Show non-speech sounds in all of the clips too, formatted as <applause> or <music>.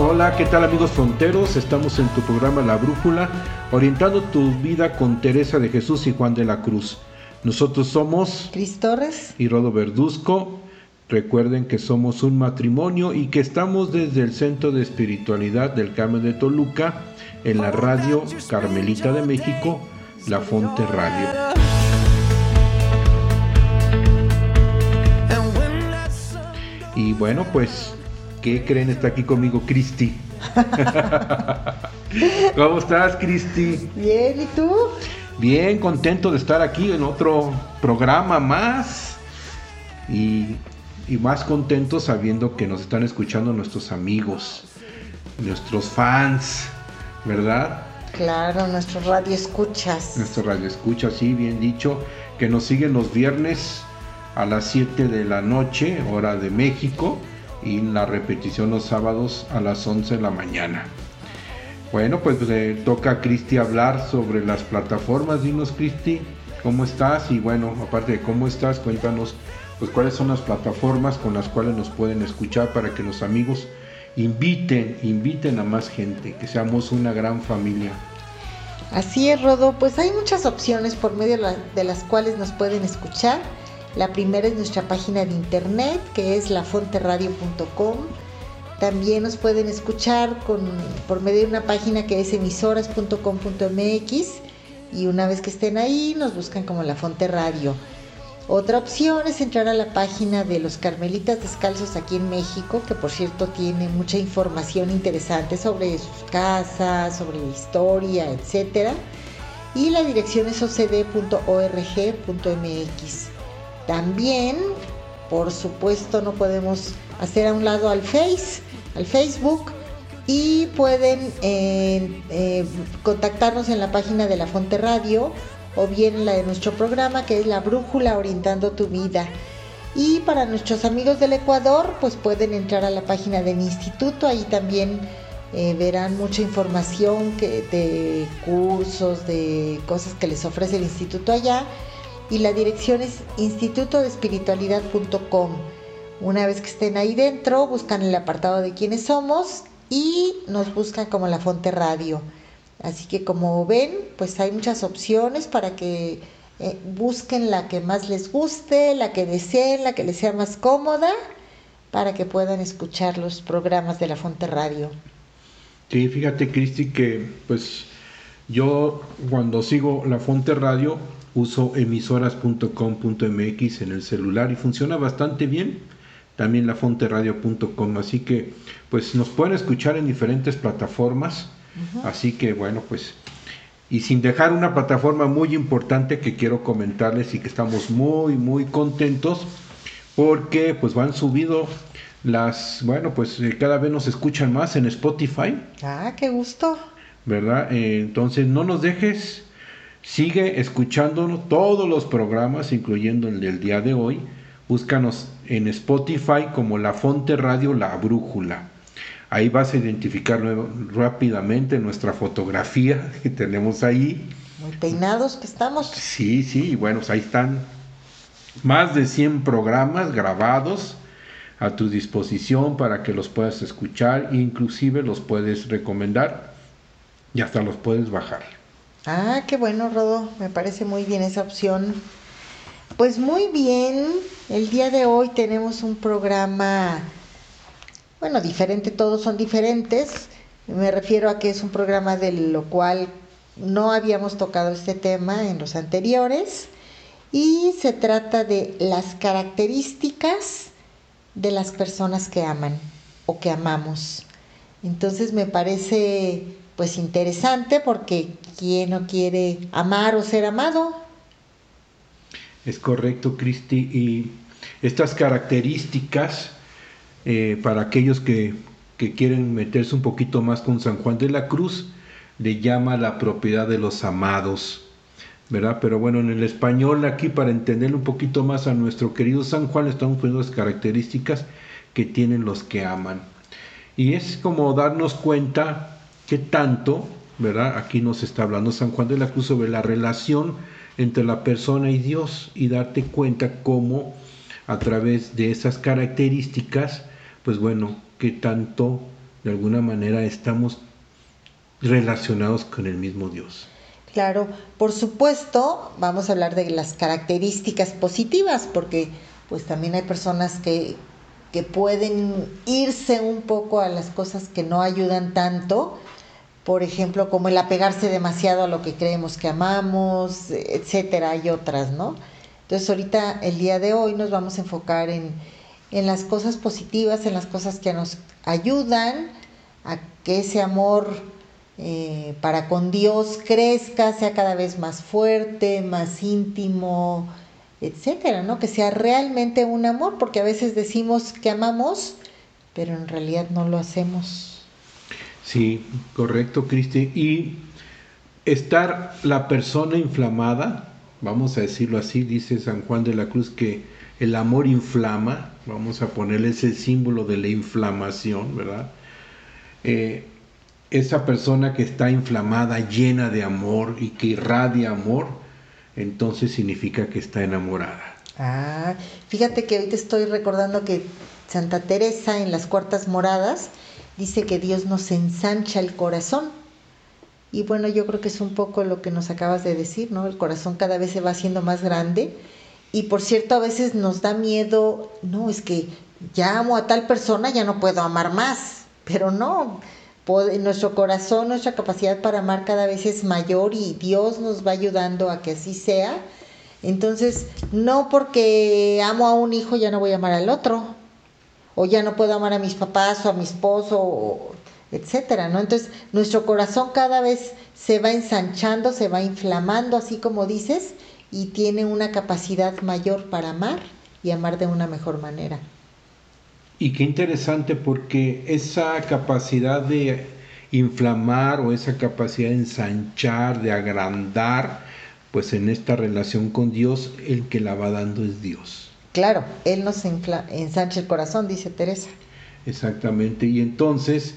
Hola, ¿qué tal amigos fronteros? Estamos en tu programa La Brújula, orientando tu vida con Teresa de Jesús y Juan de la Cruz. Nosotros somos Cris Torres y Rodo Verduzco. Recuerden que somos un matrimonio y que estamos desde el Centro de Espiritualidad del Carmen de Toluca en la radio Carmelita de México, La Fonte Radio. Y bueno, pues ¿Qué creen? Está aquí conmigo Cristi. <laughs> ¿Cómo estás, Cristi? Bien, ¿y tú? Bien, contento de estar aquí en otro programa más. Y, más contento sabiendo que nos están escuchando nuestros amigos, nuestros fans, ¿verdad? Claro, nuestro radio escuchas. Nuestro radio escuchas, sí, bien dicho, que nos siguen los viernes a las 7 de la noche, hora de México y la repetición los sábados a las 11 de la mañana. Bueno, pues le toca a Cristi hablar sobre las plataformas. Dinos, Cristi, ¿cómo estás? Y bueno, aparte de cómo estás, cuéntanos pues cuáles son las plataformas con las cuales nos pueden escuchar para que los amigos inviten, inviten a más gente, que seamos una gran familia. Así es, Rodo, pues hay muchas opciones por medio de las cuales nos pueden escuchar. La primera es nuestra página de internet, que es lafonteradio.com. También nos pueden escuchar por medio de una página que es emisoras.com.mx y una vez que estén ahí nos buscan como La Fonte Radio. Otra opción es entrar a la página de los Carmelitas Descalzos aquí en México, que por cierto tiene mucha información interesante sobre sus casas, sobre la historia, etc. Y la dirección es ocd.org.mx. También, por supuesto, no podemos hacer a un lado al Face, al Facebook y pueden eh, eh, contactarnos en la página de la Fonte Radio o bien la de nuestro programa que es La Brújula Orientando tu Vida. Y para nuestros amigos del Ecuador, pues pueden entrar a la página del instituto, ahí también eh, verán mucha información de cursos, de cosas que les ofrece el instituto allá y la dirección es institutodespiritualidad.com. Una vez que estén ahí dentro, buscan el apartado de quiénes somos y nos buscan como la Fonte Radio. Así que como ven, pues hay muchas opciones para que eh, busquen la que más les guste, la que deseen, la que les sea más cómoda, para que puedan escuchar los programas de la Fonte Radio. Sí, fíjate Cristi que pues yo cuando sigo la Fonte Radio uso emisoras.com.mx en el celular y funciona bastante bien. También la fonteradio.com, así que pues nos pueden escuchar en diferentes plataformas. Así que bueno, pues y sin dejar una plataforma muy importante que quiero comentarles y que estamos muy muy contentos porque pues van subido las, bueno, pues eh, cada vez nos escuchan más en Spotify. Ah, qué gusto. ¿Verdad? Eh, entonces no nos dejes Sigue escuchándonos todos los programas, incluyendo el del día de hoy. Búscanos en Spotify como La Fonte Radio La Brújula. Ahí vas a identificar rápidamente nuestra fotografía <laughs> que tenemos ahí. Muy peinados que estamos. Sí, sí, bueno, pues ahí están más de 100 programas grabados a tu disposición para que los puedas escuchar, inclusive los puedes recomendar y hasta los puedes bajar. Ah, qué bueno, Rodo. Me parece muy bien esa opción. Pues muy bien. El día de hoy tenemos un programa, bueno, diferente, todos son diferentes. Me refiero a que es un programa de lo cual no habíamos tocado este tema en los anteriores. Y se trata de las características de las personas que aman o que amamos. Entonces me parece pues interesante porque ¿quién no quiere amar o ser amado? Es correcto, Cristi. Y estas características, eh, para aquellos que, quieren meterse un poquito más con San Juan de la Cruz, le llama la propiedad de los amados. ¿verdad? Pero bueno, en el español aquí para entender un poquito más a nuestro querido San Juan estamos poniendo las características que tienen los que aman. Y es como darnos cuenta que tanto, ¿verdad? Aquí nos está hablando San Juan de la Cruz sobre la relación entre la persona y Dios y darte cuenta cómo a través de esas características, pues bueno, que tanto de alguna manera estamos relacionados con el mismo Dios. Claro, por supuesto, vamos a hablar de las características positivas, porque pues también hay personas que, que pueden irse un poco a las cosas que no ayudan tanto, por ejemplo, como el apegarse demasiado a lo que creemos que amamos, etcétera, hay otras, ¿no? Entonces ahorita, el día de hoy, nos vamos a enfocar en, en las cosas positivas, en las cosas que nos ayudan a que ese amor eh, para con Dios crezca, sea cada vez más fuerte, más íntimo, etcétera, ¿no? Que sea realmente un amor, porque a veces decimos que amamos, pero en realidad no lo hacemos. Sí, correcto, Cristi. Y estar la persona inflamada, vamos a decirlo así, dice San Juan de la Cruz que el amor inflama, vamos a ponerle ese símbolo de la inflamación, ¿verdad? Eh, esa persona que está inflamada, llena de amor y que irradia amor, entonces significa que está enamorada. Ah, fíjate que te estoy recordando que Santa Teresa en las cuartas moradas dice que Dios nos ensancha el corazón. Y bueno, yo creo que es un poco lo que nos acabas de decir, ¿no? El corazón cada vez se va haciendo más grande. Y por cierto, a veces nos da miedo, no, es que ya amo a tal persona, ya no puedo amar más. Pero no, nuestro corazón, nuestra capacidad para amar cada vez es mayor y Dios nos va ayudando a que así sea. Entonces, no porque amo a un hijo ya no voy a amar al otro, o ya no puedo amar a mis papás o a mi esposo, etcétera, ¿no? Entonces, nuestro corazón cada vez se va ensanchando, se va inflamando, así como dices, y tiene una capacidad mayor para amar y amar de una mejor manera. Y qué interesante porque esa capacidad de inflamar o esa capacidad de ensanchar, de agrandar, pues en esta relación con Dios, el que la va dando es Dios. Claro, Él nos ensancha el corazón, dice Teresa. Exactamente, y entonces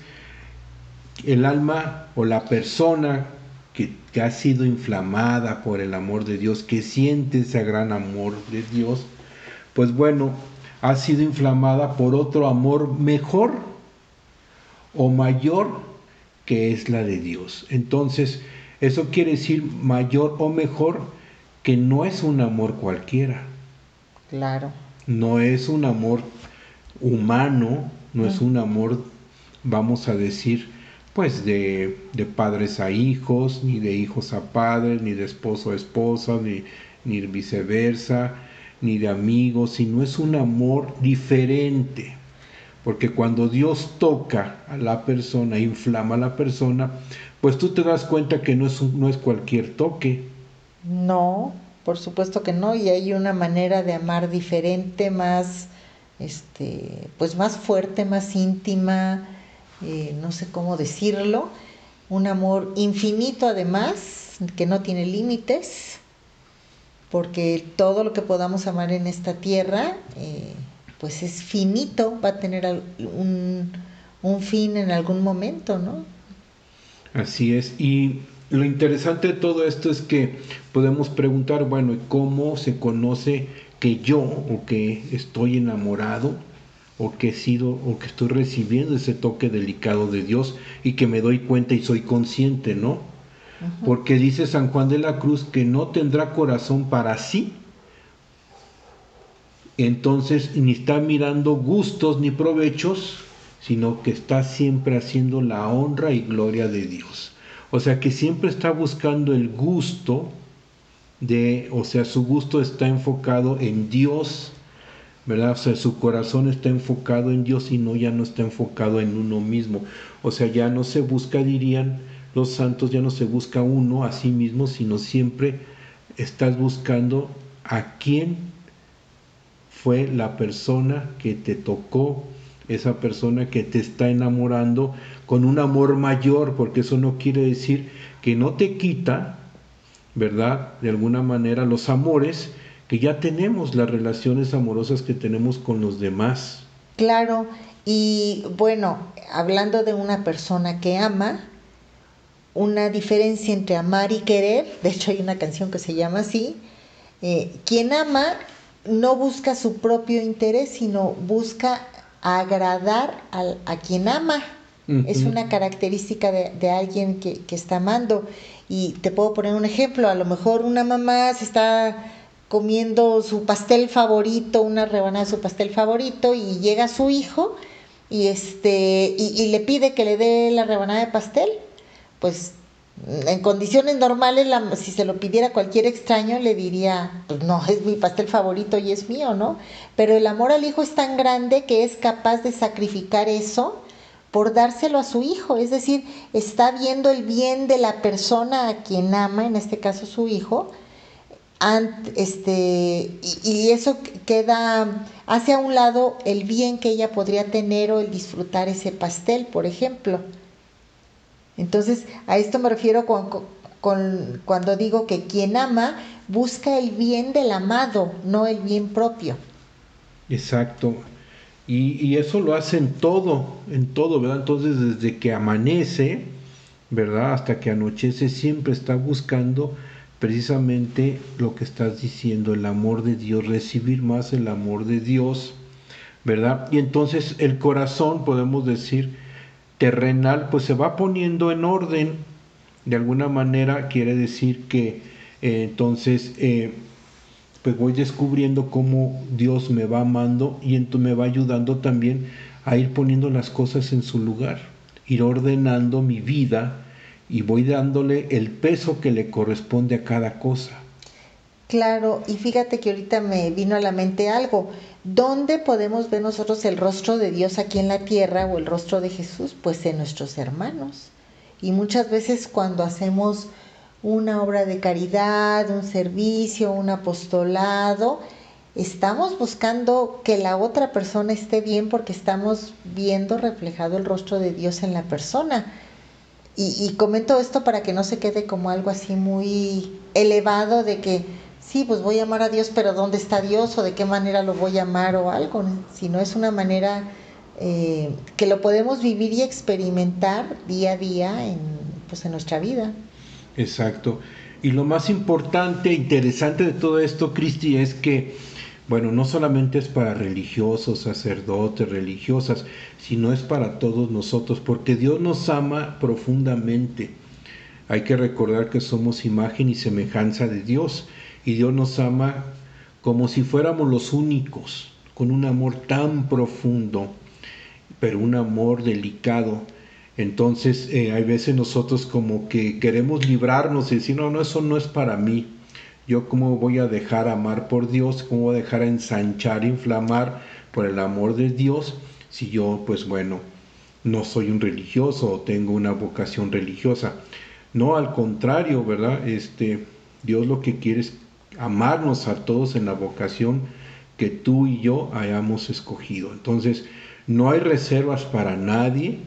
el alma o la persona que, que, ha sido inflamada por el amor de Dios, que siente ese gran amor de Dios, pues bueno, ha sido inflamada por otro amor mejor o mayor que es la de Dios. Entonces, eso quiere decir mayor o mejor que no es un amor cualquiera. Claro. No es un amor humano, no es un amor, vamos a decir, pues de, de, padres a hijos, ni de hijos a padres, ni de esposo a esposa, ni, ni viceversa ni de amigos, sino es un amor diferente. Porque cuando Dios toca a la persona, inflama a la persona, pues tú te das cuenta que no es, no es cualquier toque. No, por supuesto que no, y hay una manera de amar diferente, más, este, pues más fuerte, más íntima, eh, no sé cómo decirlo, un amor infinito además, que no tiene límites, porque todo lo que podamos amar en esta tierra, eh, pues es finito, va a tener un, un fin en algún momento, ¿no? Así es, y lo interesante de todo esto es que podemos preguntar, bueno, ¿cómo se conoce que yo o que estoy enamorado o que he sido o que estoy recibiendo ese toque delicado de Dios y que me doy cuenta y soy consciente, ¿no? porque dice San Juan de la Cruz que no tendrá corazón para sí. Entonces ni está mirando gustos ni provechos, sino que está siempre haciendo la honra y gloria de Dios. O sea que siempre está buscando el gusto de, o sea, su gusto está enfocado en Dios, ¿verdad? O sea, su corazón está enfocado en Dios y no ya no está enfocado en uno mismo. O sea, ya no se busca, dirían, los santos ya no se busca uno a sí mismo, sino siempre estás buscando a quién fue la persona que te tocó, esa persona que te está enamorando con un amor mayor, porque eso no quiere decir que no te quita, ¿verdad? De alguna manera los amores que ya tenemos, las relaciones amorosas que tenemos con los demás. Claro, y bueno, hablando de una persona que ama, una diferencia entre amar y querer, de hecho hay una canción que se llama así, eh, quien ama no busca su propio interés, sino busca agradar a quien ama. Es una característica de, alguien que, que, está amando. Y te puedo poner un ejemplo, a lo mejor una mamá se está comiendo su pastel favorito, una rebanada de su pastel favorito, y llega su hijo y, este, y, le pide que le dé la rebanada de pastel, pues en condiciones normales, si se lo pidiera cualquier extraño, le diría, pues no, es mi pastel favorito y es mío, ¿no? Pero el amor al hijo es tan grande que es capaz de sacrificar eso por dárselo a su hijo, es decir, está viendo el bien de la persona a quien ama, en este caso su hijo, este, y, eso queda, hace a un lado el bien que ella podría tener o el disfrutar ese pastel, por ejemplo. Entonces, a esto me refiero cuando digo que quien ama busca el bien del amado, no el bien propio. Exacto. Y, eso lo hace en todo, en todo, ¿verdad? Entonces, desde que amanece, ¿verdad? Hasta que anochece, siempre está buscando precisamente lo que estás diciendo, el amor de Dios, recibir más el amor de Dios, ¿verdad? Y entonces el corazón, podemos decir, terrenal, pues se va poniendo en orden, de alguna manera quiere decir que eh, entonces eh, pues voy descubriendo cómo Dios me va amando y entonces me va ayudando también a ir poniendo las cosas en su lugar, ir ordenando mi vida, y voy dándole el peso que le corresponde a cada cosa. Claro, y fíjate que ahorita me vino a la mente algo. ¿Dónde podemos ver nosotros el rostro de Dios aquí en la tierra o el rostro de Jesús? Pues en nuestros hermanos. Y muchas veces cuando hacemos una obra de caridad, un servicio, un apostolado, estamos buscando que la otra persona esté bien porque estamos viendo reflejado el rostro de Dios en la persona. Y, comento esto para que no se quede como algo así muy elevado de que sí, pues voy a amar a Dios, pero ¿dónde está Dios o de qué manera lo voy a amar o algo? Si no es una manera eh, que lo podemos vivir y experimentar día a día en, pues, en nuestra vida. Exacto. Y lo más importante, interesante de todo esto, Cristi, es que bueno, no solamente es para religiosos, sacerdotes, religiosas, sino es para todos nosotros, porque Dios nos ama profundamente. Hay que recordar que somos imagen y semejanza de Dios, y Dios nos ama como si fuéramos los únicos, con un amor tan profundo, pero un amor delicado. Entonces, eh, hay veces nosotros como que queremos librarnos y decir, no, no, eso no es para mí yo cómo voy a dejar amar por Dios, cómo voy a dejar ensanchar, inflamar por el amor de Dios, si yo, pues bueno, no soy un religioso o tengo una vocación religiosa. No, al contrario, ¿verdad? Este, Dios lo que quiere es amarnos a todos en la vocación que tú y yo hayamos escogido. Entonces, no hay reservas para nadie,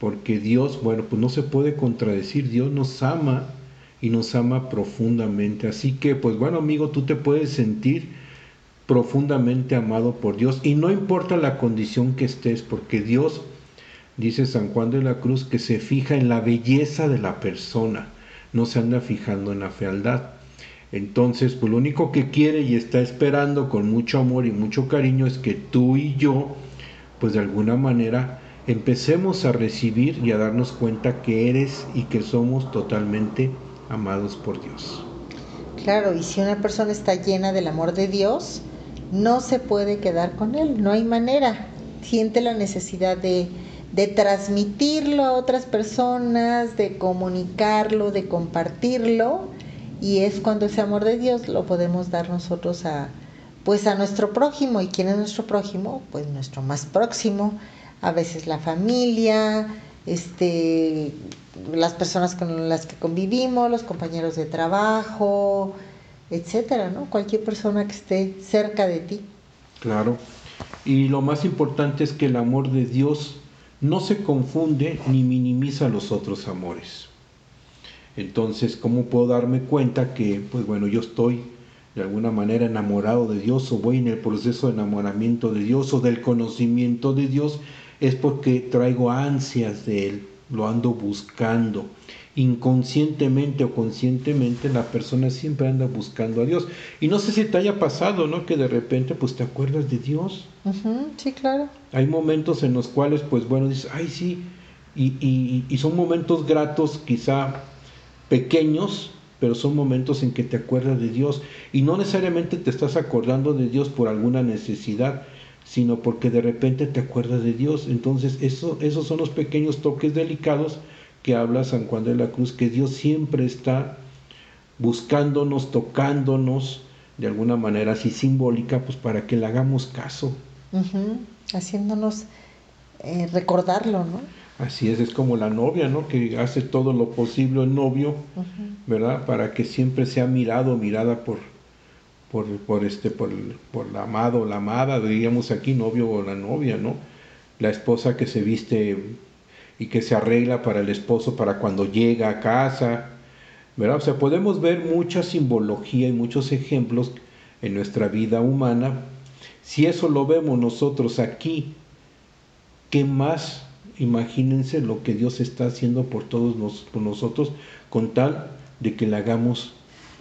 porque Dios, bueno, pues no se puede contradecir, Dios nos ama y nos ama profundamente. Así que, pues bueno, amigo, tú te puedes sentir profundamente amado por Dios y no importa la condición que estés, porque Dios, dice San Juan de la Cruz, que se fija en la belleza de la persona, no se anda fijando en la fealdad. Entonces, pues lo único que quiere y está esperando con mucho amor y mucho cariño es que tú y yo, pues de alguna manera, empecemos a recibir y a darnos cuenta que eres y que somos totalmente amados por Dios. Claro, y si una persona está llena del amor de Dios, no se puede quedar con él, no hay manera. Siente la necesidad de, de transmitirlo a otras personas, de comunicarlo, de compartirlo, y es cuando ese amor de Dios lo podemos dar nosotros a pues a nuestro prójimo. ¿Y quién es nuestro prójimo? Pues nuestro más próximo, a veces la familia, este las personas con las que convivimos, los compañeros de trabajo, etcétera, ¿no? Cualquier persona que esté cerca de ti. Claro. Y lo más importante es que el amor de Dios no se confunde ni minimiza los otros amores. Entonces, ¿cómo puedo darme cuenta que, pues bueno, yo estoy de alguna manera enamorado de Dios o voy en el proceso de enamoramiento de Dios o del conocimiento de Dios? Es porque traigo ansias de Él, lo ando buscando. Inconscientemente o conscientemente la persona siempre anda buscando a Dios. Y no sé si te haya pasado, ¿no? Que de repente pues te acuerdas de Dios. sí, claro. Hay momentos en los cuales pues bueno, dices, ay sí, y, y son momentos gratos quizá pequeños, pero son momentos en que te acuerdas de Dios y no necesariamente te estás acordando de Dios por alguna necesidad, sino porque de repente te acuerdas de Dios. Entonces, eso, esos son los pequeños toques delicados que habla San Juan de la Cruz, que Dios siempre está buscándonos, tocándonos, de alguna manera así simbólica, pues para que le hagamos caso. Haciéndonos eh, recordarlo, ¿no? Así es, es como la novia, ¿no? Que hace todo lo posible el novio, ¿verdad? Para que siempre sea mirado, mirada por, por, por este, por, por el amado o la amada, diríamos aquí, novio o la novia, ¿no? La esposa que se viste y que se arregla para el esposo para cuando llega a casa, ¿verdad? O sea, podemos ver mucha simbología y muchos ejemplos en nuestra vida humana. Si eso lo vemos nosotros aquí, ¿qué más imagínense lo que Dios está haciendo por todos nosotros con tal de que le hagamos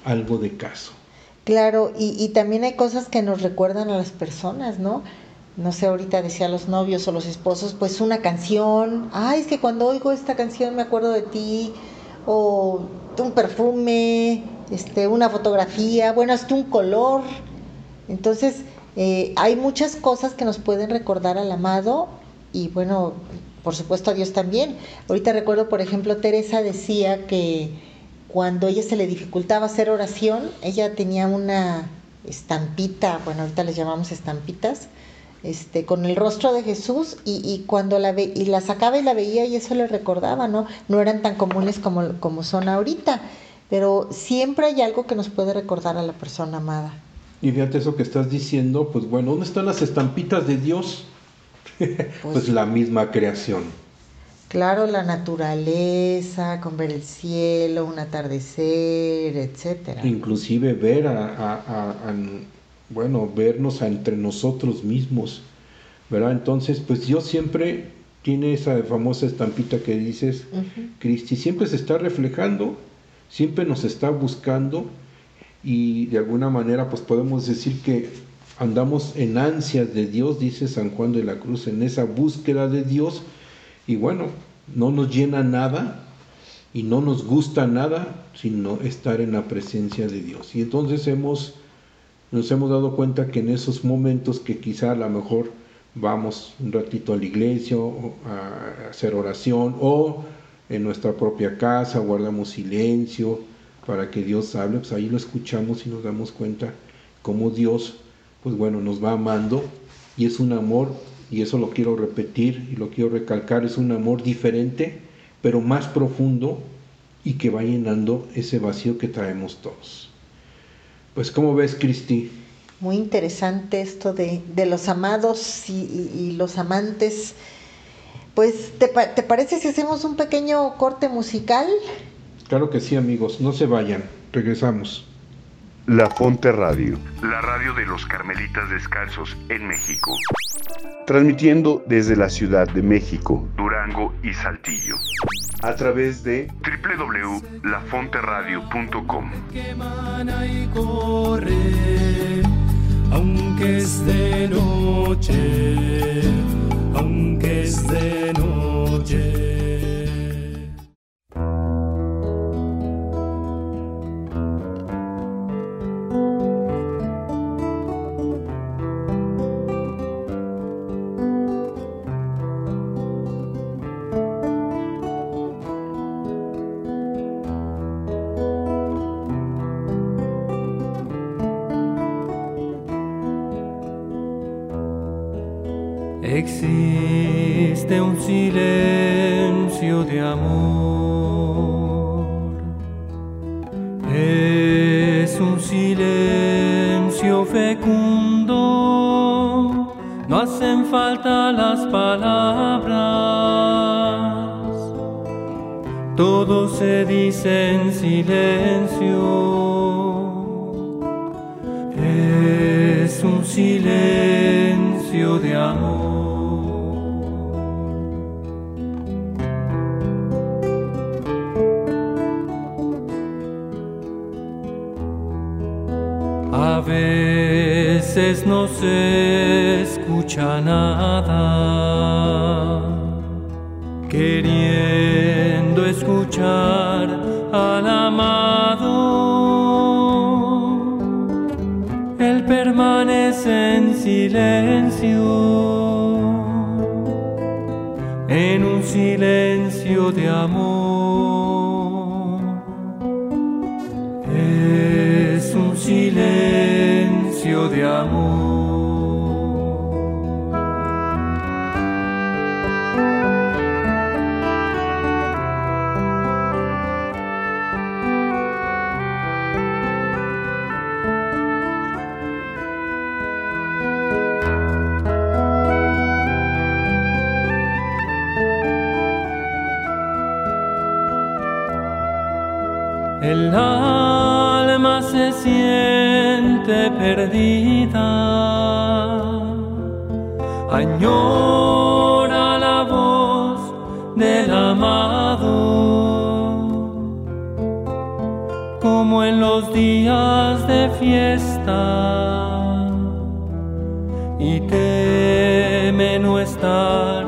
algo de caso. Claro, y, también hay cosas que nos recuerdan a las personas, ¿no? No sé, ahorita decía los novios o los esposos, pues una canción, ay, es que cuando oigo esta canción me acuerdo de ti, o un perfume, este, una fotografía, bueno, hasta un color. Entonces, eh, hay muchas cosas que nos pueden recordar al amado y bueno, por supuesto a Dios también. Ahorita recuerdo, por ejemplo, Teresa decía que cuando ella se le dificultaba hacer oración, ella tenía una estampita, bueno, ahorita les llamamos estampitas, este, con el rostro de Jesús y, cuando la ve, y la sacaba y la veía y eso le recordaba, ¿no? No eran tan comunes como, como son ahorita, pero siempre hay algo que nos puede recordar a la persona amada. Y fíjate eso que estás diciendo, pues bueno, ¿dónde están las estampitas de Dios? <laughs> pues, la misma creación. Claro, la naturaleza, con ver el cielo, un atardecer, etcétera. Inclusive ver a, bueno, vernos entre nosotros mismos, ¿verdad? Entonces, pues Dios siempre tiene esa famosa estampita que dices, Cristi, siempre se está reflejando, siempre nos está buscando y de alguna manera pues podemos decir que andamos en ansias de Dios, dice San Juan de la Cruz, en esa búsqueda de Dios, y bueno, no nos llena nada y no nos gusta nada, sino estar en la presencia de Dios. Y entonces hemos, nos hemos dado cuenta que en esos momentos que quizá a lo mejor vamos un ratito a la iglesia a hacer oración o en nuestra propia casa guardamos silencio para que Dios hable, pues ahí lo escuchamos y nos damos cuenta cómo Dios pues bueno, nos va amando y es un amor, y eso lo quiero repetir y lo quiero recalcar, es un amor diferente, pero más profundo y que va llenando ese vacío que traemos todos. Pues ¿cómo ves, Cristi? Muy interesante esto de, los amados y, los amantes. Pues, ¿te, ¿te parece si hacemos un pequeño corte musical? Claro que sí, amigos, no se vayan, regresamos. La Fonte Radio. La radio de los Carmelitas Descalzos en México. Transmitiendo desde la Ciudad de México, Durango y Saltillo. A través de www.lafonteradio.com. Aunque es de noche, aunque es de noche. Siente perdida, añora la voz del amado, como en los días de fiesta, y teme no estar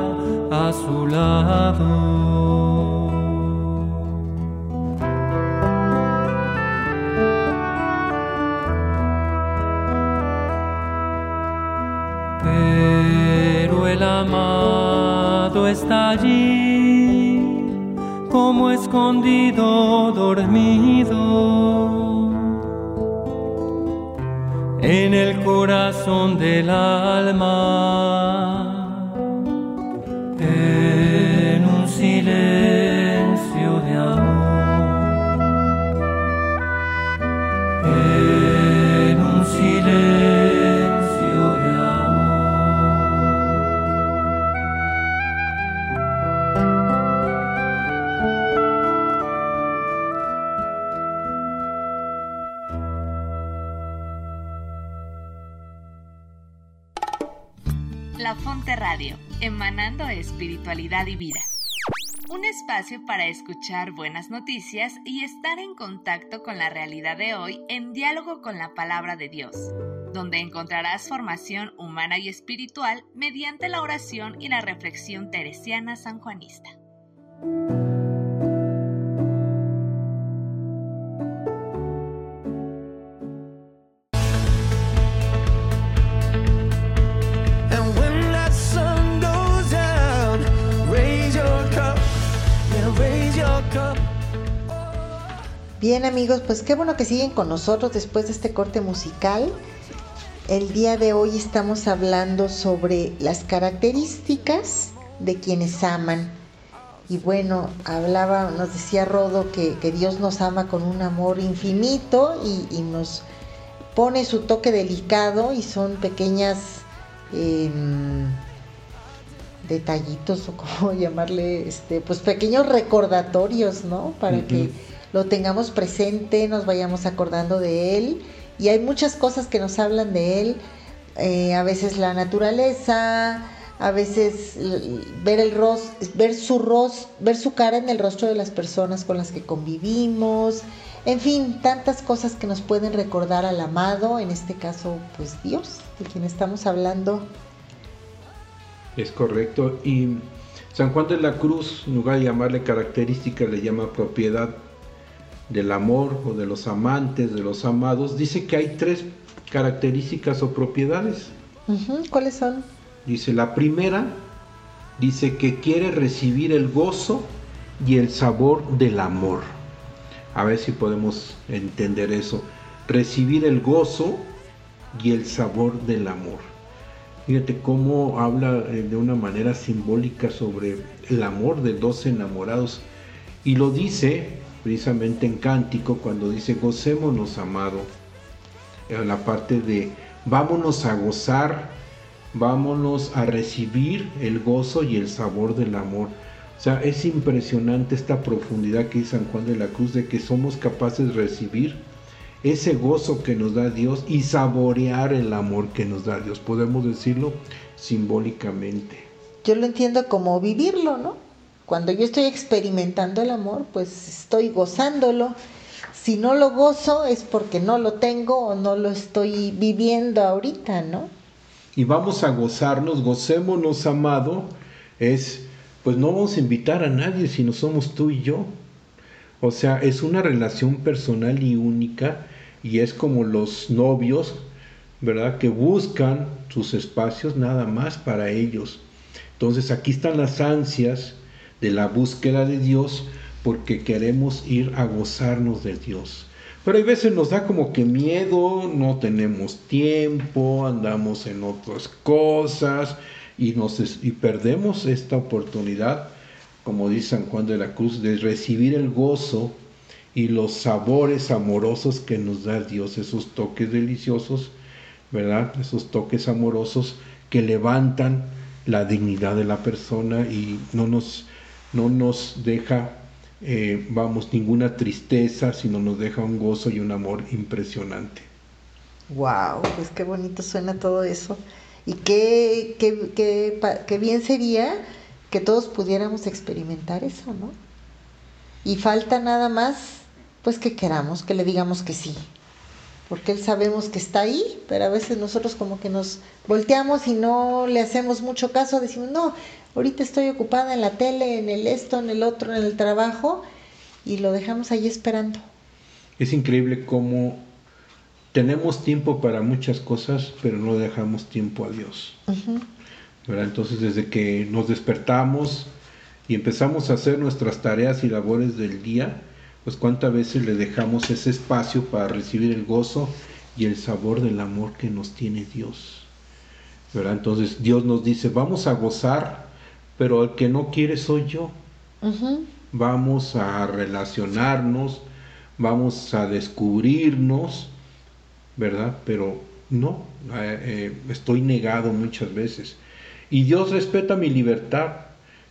a su lado. El amado está allí, como escondido, dormido, en el corazón del alma, y vida. Un espacio para escuchar buenas noticias y estar en contacto con la realidad de hoy en diálogo con la palabra de Dios, donde encontrarás formación humana y espiritual mediante la oración y la reflexión teresiana sanjuanista. Bien amigos, pues qué bueno que siguen con nosotros después de este corte musical. El día de hoy estamos hablando sobre las características de quienes aman. Y bueno, hablaba, nos decía Rodo que, Dios nos ama con un amor infinito y, nos pone su toque delicado y son pequeñas em, detallitos o <laughs> cómo llamarle, este, pues pequeños recordatorios, ¿no? Para que lo tengamos presente, nos vayamos acordando de él. Y hay muchas cosas que nos hablan de él, eh, a veces la naturaleza, a veces ver el ros, ver su ros, ver su cara en el rostro de las personas con las que convivimos, en fin, tantas cosas que nos pueden recordar al amado, en este caso, pues Dios, de quien estamos hablando. Es correcto. Y San Juan de la Cruz, en lugar de llamarle característica, le llama propiedad del amor o de los amantes, de los amados. Dice que hay tres características o propiedades. ¿Cuáles son? Dice, la primera, dice que quiere recibir el gozo y el sabor del amor. A ver si podemos entender eso. Recibir el gozo y el sabor del amor. Fíjate cómo habla eh, de una manera simbólica sobre el amor de dos enamorados. Y lo dice precisamente en cántico cuando dice, gocémonos amado. En la parte de, vámonos a gozar vámonos a recibir el gozo y el sabor del amor. O sea, es impresionante esta profundidad que dice San Juan de la Cruz de que somos capaces de recibir ese gozo que nos da Dios y saborear el amor que nos da Dios. Podemos decirlo simbólicamente. Yo lo entiendo como vivirlo, ¿no? Cuando yo estoy experimentando el amor, pues estoy gozándolo. Si no lo gozo es porque no lo tengo o no lo estoy viviendo ahorita, ¿no? Y vamos a gozarnos, gocémonos, amado, es, pues no vamos a invitar a nadie si no somos tú y yo. O sea, es una relación personal y única y es como los novios, ¿verdad? Que buscan sus espacios nada más para ellos. Entonces aquí están las ansias de la búsqueda de Dios porque queremos ir a gozarnos de Dios. Pero hay veces nos da como que miedo, no tenemos tiempo, andamos en otras cosas y, nos, y perdemos esta oportunidad, como dice San Juan de la Cruz, de recibir el gozo y los sabores amorosos que nos da Dios, esos toques deliciosos, ¿verdad? Esos toques amorosos que levantan la dignidad de la persona y no nos, no nos deja, eh, vamos, ninguna tristeza, sino nos deja un gozo y un amor impresionante. Wow, pues qué bonito suena todo eso. Y qué, qué, qué, qué bien sería que todos pudiéramos experimentar eso, ¿no? Y falta nada más pues que queramos, que le digamos que sí. Porque él sabemos que está ahí, pero a veces nosotros como que nos volteamos y no le hacemos mucho caso, decimos, no, ahorita estoy ocupada en la tele, en el esto, en el otro, en el trabajo, y lo dejamos ahí esperando. Es increíble cómo tenemos tiempo para muchas cosas, pero no dejamos tiempo a Dios. Entonces, desde que nos despertamos y empezamos a hacer nuestras tareas y labores del día, pues cuántas veces le dejamos ese espacio para recibir el gozo y el sabor del amor que nos tiene Dios. ¿verdad? Entonces Dios nos dice, vamos a gozar, pero el que no quiere soy yo. Vamos a relacionarnos, vamos a descubrirnos, ¿verdad? Pero no, eh, eh, estoy negado muchas veces. Y Dios respeta mi libertad,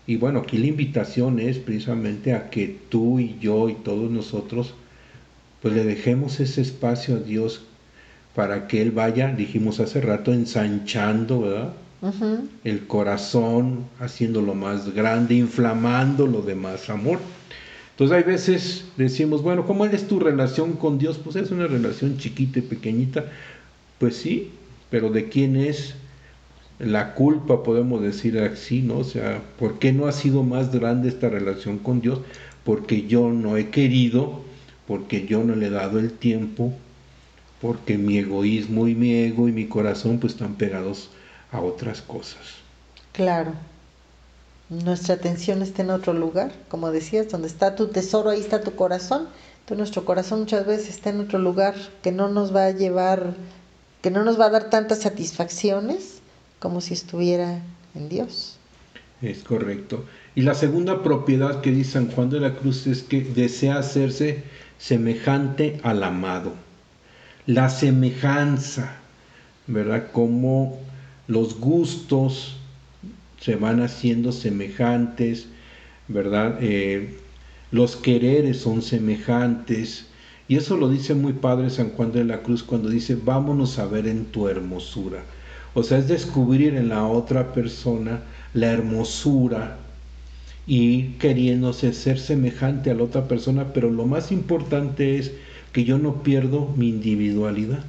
y bueno, aquí la invitación es precisamente a que tú y yo y todos nosotros, pues le dejemos ese espacio a Dios para que Él vaya, dijimos hace rato, ensanchando, ¿verdad? El corazón, haciéndolo más grande, inflamando lo de más amor. Entonces hay veces decimos, bueno, ¿cómo es tu relación con Dios? Pues es una relación chiquita y pequeñita. Pues sí, pero ¿de quién es? la culpa, podemos decir así, ¿no? O sea, ¿por qué no ha sido más grande esta relación con Dios? Porque yo no he querido, porque yo no le he dado el tiempo, porque mi egoísmo y mi ego y mi corazón pues están pegados a otras cosas. Claro. Nuestra atención está en otro lugar, como decías, donde está tu tesoro, ahí está tu corazón. Entonces nuestro corazón muchas veces está en otro lugar que no nos va a llevar, que no nos va a dar tantas satisfacciones como si estuviera en Dios. Es correcto. Y la segunda propiedad que dice San Juan de la Cruz es que desea hacerse semejante al amado. La semejanza, ¿verdad? Como los gustos se van haciendo semejantes, ¿verdad? Eh, los quereres son semejantes. Y eso lo dice muy padre San Juan de la Cruz cuando dice, vámonos a ver en tu hermosura. O sea, es descubrir en la otra persona la hermosura y queriéndose ser semejante a la otra persona, pero lo más importante es que yo no pierdo mi individualidad.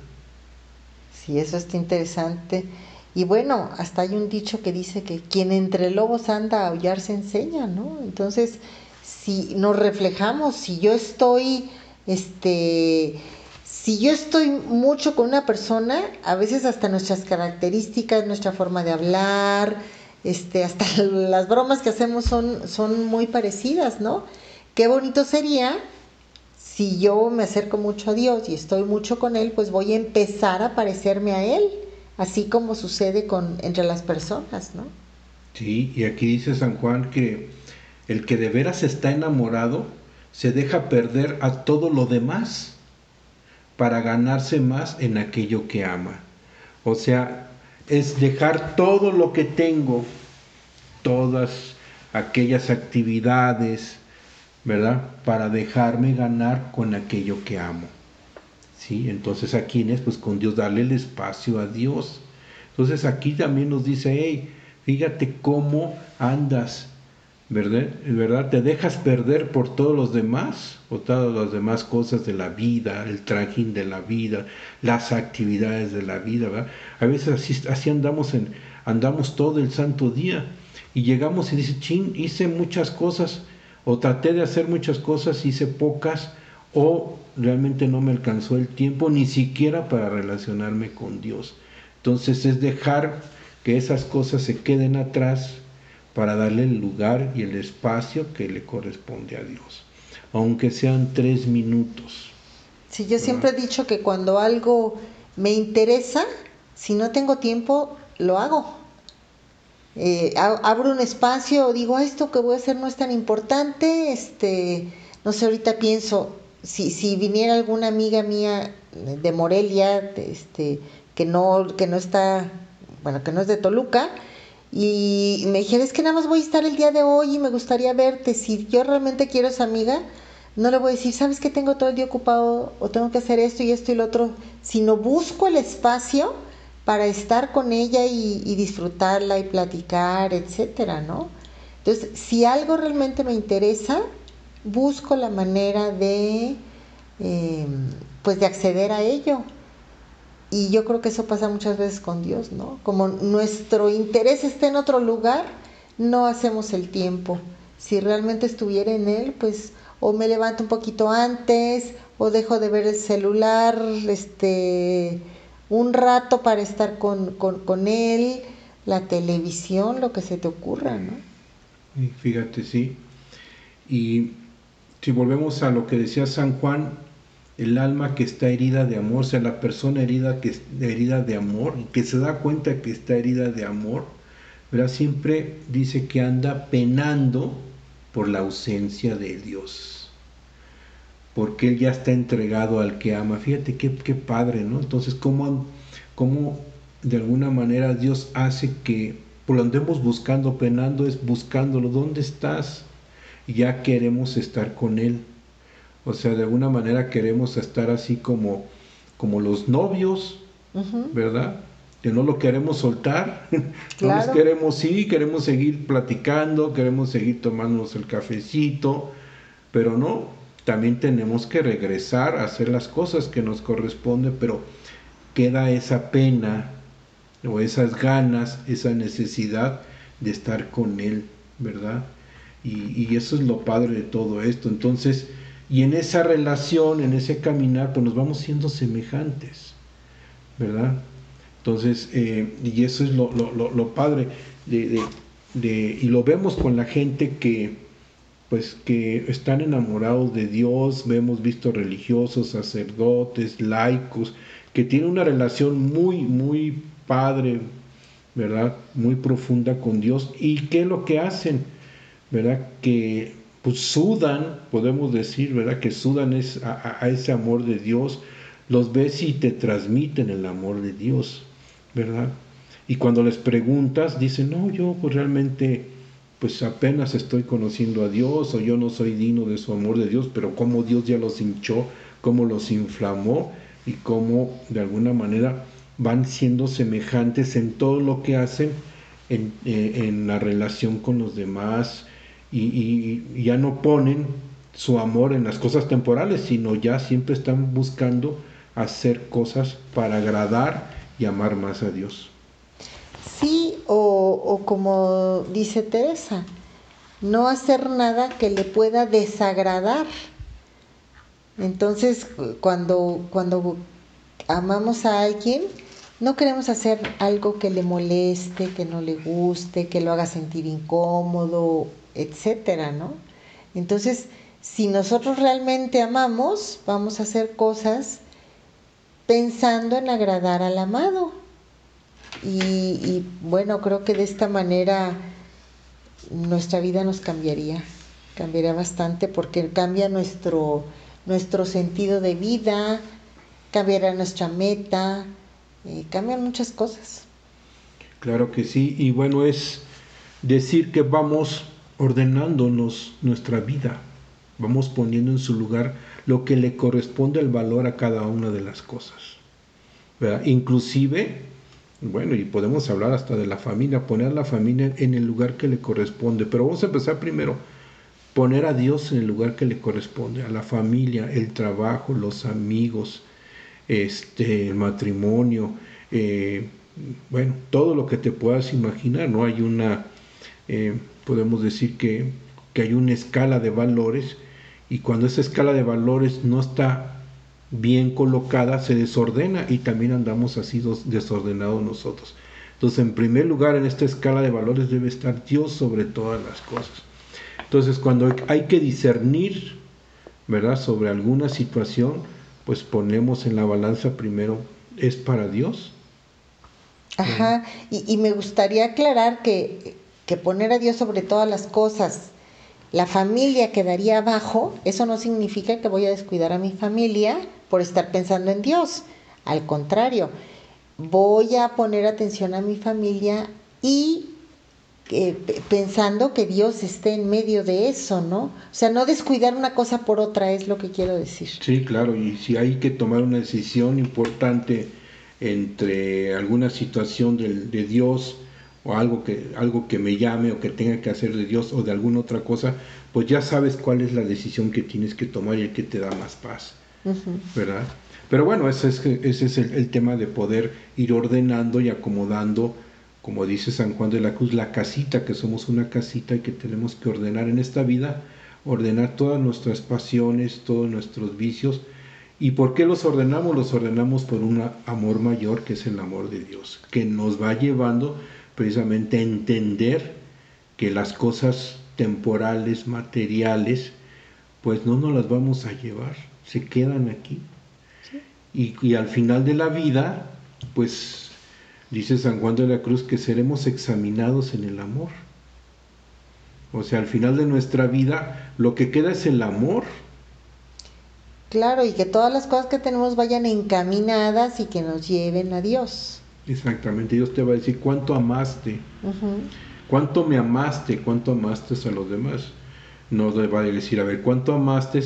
Sí, eso está interesante. Y bueno, hasta hay un dicho que dice que quien entre lobos anda a aullar se enseña, ¿no? Entonces, si nos reflejamos, si yo estoy, este, si yo estoy mucho con una persona, a veces hasta nuestras características, nuestra forma de hablar, este, hasta <laughs> las bromas que hacemos son, son muy parecidas, ¿no? Qué bonito sería si yo me acerco mucho a Dios y estoy mucho con Él, pues voy a empezar a parecerme a Él, así como sucede con, entre las personas, ¿no? Sí, y aquí dice San Juan que el que de veras está enamorado se deja perder a todo lo demás para ganarse más en aquello que ama. O sea, es dejar todo lo que tengo, todas aquellas actividades, ¿verdad? Para dejarme ganar con aquello que amo. ¿Sí? Entonces aquí es pues con Dios darle el espacio a Dios. Entonces aquí también nos dice, hey, fíjate cómo andas, ¿verdad? ¿verdad? Te dejas perder por todos los demás o todas las demás cosas de la vida, el trajín de la vida, las actividades de la vida, ¿verdad? A veces así, así andamos, en, andamos todo el santo día y llegamos y dice, ching, hice muchas cosas o traté de hacer muchas cosas, hice pocas o realmente no me alcanzó el tiempo ni siquiera para relacionarme con Dios. Entonces es dejar que esas cosas se queden atrás para darle el lugar y el espacio que le corresponde a Dios, aunque sean tres minutos. Sí, yo siempre he dicho que cuando algo me interesa, si no tengo tiempo, lo hago. Eh, abro un espacio, digo, esto que voy a hacer no es tan importante, este, no sé, ahorita pienso, si, si viniera alguna amiga mía de Morelia, este, que no, que no está, bueno, que no es de Toluca, y me dijera, es que nada más voy a estar el día de hoy y me gustaría verte, si yo realmente quiero esa amiga, no le voy a decir, sabes que tengo todo el día ocupado o tengo que hacer esto y esto y lo otro, sino busco el espacio para estar con ella y, disfrutarla y platicar, etcétera, ¿no? Entonces, si algo realmente me interesa, busco la manera de, eh, pues, de acceder a ello. Y yo creo que eso pasa muchas veces con Dios, ¿no? Como nuestro interés está en otro lugar, no hacemos el tiempo. Si realmente estuviera en Él, pues o me levanto un poquito antes, o dejo de ver el celular, este, un rato para estar con, con, Él, la televisión, lo que se te ocurra, ¿no? fíjate, sí. Y si volvemos a lo que decía San Juan, el alma que está herida de amor, o sea, la persona herida, que, herida de amor, que se da cuenta que está herida de amor, ¿verdad? siempre dice que anda penando por la ausencia de Dios. Porque Él ya está entregado al que ama. Fíjate qué, qué padre, ¿no? Entonces, ¿cómo, ¿cómo, de alguna manera Dios hace que por lo andemos buscando, penando, es buscándolo? ¿Dónde estás? Ya queremos estar con Él. O sea, de alguna manera queremos estar así como, como los novios, ¿verdad? Que no lo queremos soltar, <laughs> no nos queremos ir, queremos seguir platicando, queremos seguir tomándonos el cafecito, pero no, también tenemos que regresar a hacer las cosas que nos corresponden, pero queda esa pena o esas ganas, esa necesidad de estar con Él, ¿verdad? Y, eso es lo padre de todo esto. Entonces, y en esa relación, en ese caminar, pues nos vamos siendo semejantes, ¿verdad? Entonces, eh, y eso es lo, lo, padre, de, de, y lo vemos con la gente que, pues, que están enamorados de Dios, vemos visto religiosos, sacerdotes, laicos, que tienen una relación muy, muy padre, ¿verdad? Muy profunda con Dios. ¿Y qué es lo que hacen? ¿Verdad? Que pues sudan, podemos decir, ¿verdad? Que sudan es, a, ese amor de Dios, los ves y te transmiten el amor de Dios, ¿verdad? Y cuando les preguntas, dicen, no, yo pues realmente, pues apenas estoy conociendo a Dios, o yo no soy digno de su amor de Dios, pero cómo Dios ya los hinchó, cómo los inflamó, y cómo de alguna manera van siendo semejantes en todo lo que hacen, en, eh, en la relación con los demás, y, ya no ponen su amor en las cosas temporales, sino ya siempre están buscando hacer cosas para agradar y amar más a Dios. Sí, o, o, como dice Teresa, no hacer nada que le pueda desagradar. Entonces, cuando, cuando amamos a alguien, no queremos hacer algo que le moleste, que no le guste, que lo haga sentir incómodo etcétera, ¿no? Entonces, si nosotros realmente amamos, vamos a hacer cosas pensando en agradar al amado. Y, bueno, creo que de esta manera nuestra vida nos cambiaría, cambiaría bastante porque cambia nuestro, nuestro sentido de vida, cambiará nuestra meta, eh, cambian muchas cosas. Claro que sí, y bueno, es decir que vamos ordenándonos nuestra vida, vamos poniendo en su lugar lo que le corresponde el valor a cada una de las cosas. ¿verdad? Inclusive, bueno, y podemos hablar hasta de la familia, poner a la familia en el lugar que le corresponde, pero vamos a empezar primero, poner a Dios en el lugar que le corresponde, a la familia, el trabajo, los amigos, este, el matrimonio, eh, bueno, todo lo que te puedas imaginar, no hay una, eh, podemos decir que, que hay una escala de valores y cuando esa escala de valores no está bien colocada, se desordena y también andamos así desordenados nosotros. Entonces, en primer lugar, en esta escala de valores debe estar Dios sobre todas las cosas. Entonces, cuando hay que discernir, ¿verdad?, sobre alguna situación, pues ponemos en la balanza primero, ¿es para Dios? Ajá, y, y me gustaría aclarar que, que poner a Dios sobre todas las cosas, la familia quedaría abajo, eso no significa que voy a descuidar a mi familia por estar pensando en Dios. Al contrario, voy a poner atención a mi familia y eh, pensando que Dios esté en medio de eso, ¿no? O sea, no descuidar una cosa por otra es lo que quiero decir. Sí, claro, y si hay que tomar una decisión importante entre alguna situación de, de Dios, o algo que, algo que me llame o que tenga que hacer de Dios o de alguna otra cosa, pues ya sabes cuál es la decisión que tienes que tomar y el que te da más paz, ¿verdad? Pero bueno, ese es, ese es el, el, tema de poder ir ordenando y acomodando, como dice San Juan de la Cruz, la casita, que somos una casita y que tenemos que ordenar en esta vida, ordenar todas nuestras pasiones, todos nuestros vicios. ¿Y por qué los ordenamos? Los ordenamos por un amor mayor, que es el amor de Dios, que nos va llevando precisamente entender que las cosas temporales, materiales, pues no nos las vamos a llevar, se quedan aquí. Sí. Y, y, al final de la vida, pues dice San Juan de la Cruz que seremos examinados en el amor. O sea, al final de nuestra vida, lo que queda es el amor. Claro, y que todas las cosas que tenemos vayan encaminadas y que nos lleven a Dios. Exactamente, Dios te va a decir cuánto amaste, uh -huh. cuánto me amaste, cuánto amaste a los demás. No te va a decir, a ver, cuánto amaste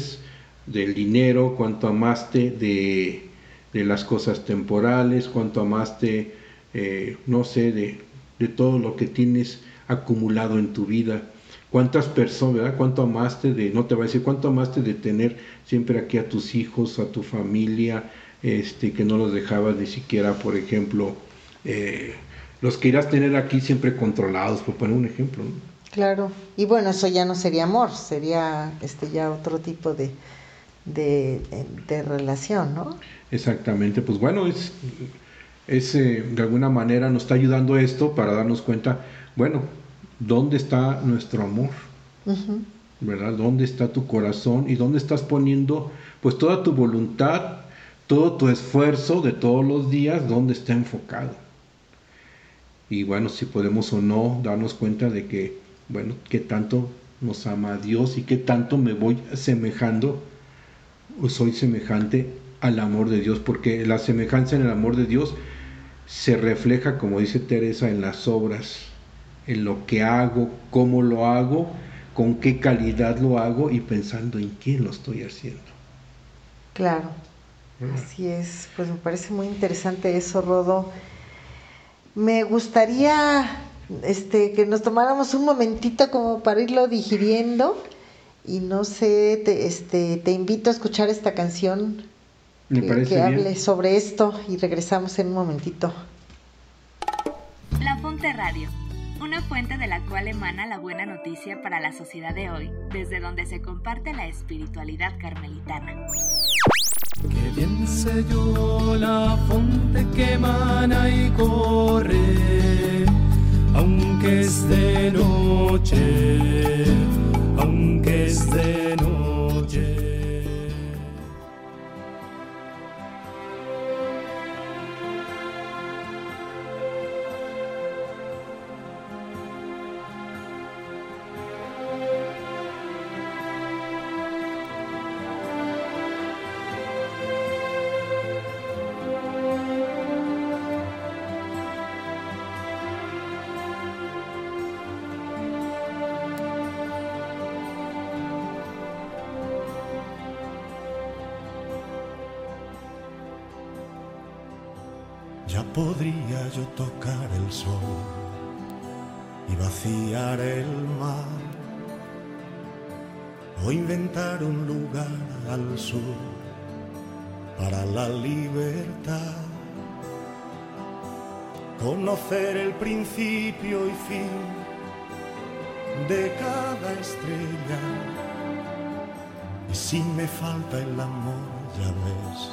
del dinero, cuánto amaste de, de las cosas temporales, cuánto amaste, eh, no sé, de, de, todo lo que tienes acumulado en tu vida. Cuántas personas, ¿verdad? Cuánto amaste de, no te va a decir, cuánto amaste de tener siempre aquí a tus hijos, a tu familia, este, que no los dejabas ni siquiera, por ejemplo, eh, los que irás a tener aquí siempre controlados, por poner un ejemplo. ¿no? Claro, y bueno, eso ya no sería amor, sería este ya otro tipo de, de, de relación, ¿no? Exactamente, pues bueno, es, es eh, de alguna manera nos está ayudando esto para darnos cuenta, bueno, ¿dónde está nuestro amor? Uh -huh. ¿Verdad? ¿Dónde está tu corazón y dónde estás poniendo pues toda tu voluntad, todo tu esfuerzo de todos los días, dónde está enfocado? Y bueno, si podemos o no darnos cuenta de que, bueno, qué tanto nos ama Dios y qué tanto me voy semejando o soy semejante al amor de Dios, porque la semejanza en el amor de Dios se refleja, como dice Teresa, en las obras, en lo que hago, cómo lo hago, con qué calidad lo hago y pensando en quién lo estoy haciendo. Claro, así es, pues me parece muy interesante eso, Rodo. Me gustaría este, que nos tomáramos un momentito como para irlo digiriendo y no sé, te, este, te invito a escuchar esta canción Me que, que bien. hable sobre esto y regresamos en un momentito. La Fonte Radio, una fuente de la cual emana la buena noticia para la sociedad de hoy, desde donde se comparte la espiritualidad carmelitana. Que bien sé yo la fonte que emana y corre, aunque es de noche, aunque es de noche. Y vaciar el mar o inventar un lugar al sur para la libertad. Conocer el principio y fin de cada estrella. Y si me falta el amor, ya ves,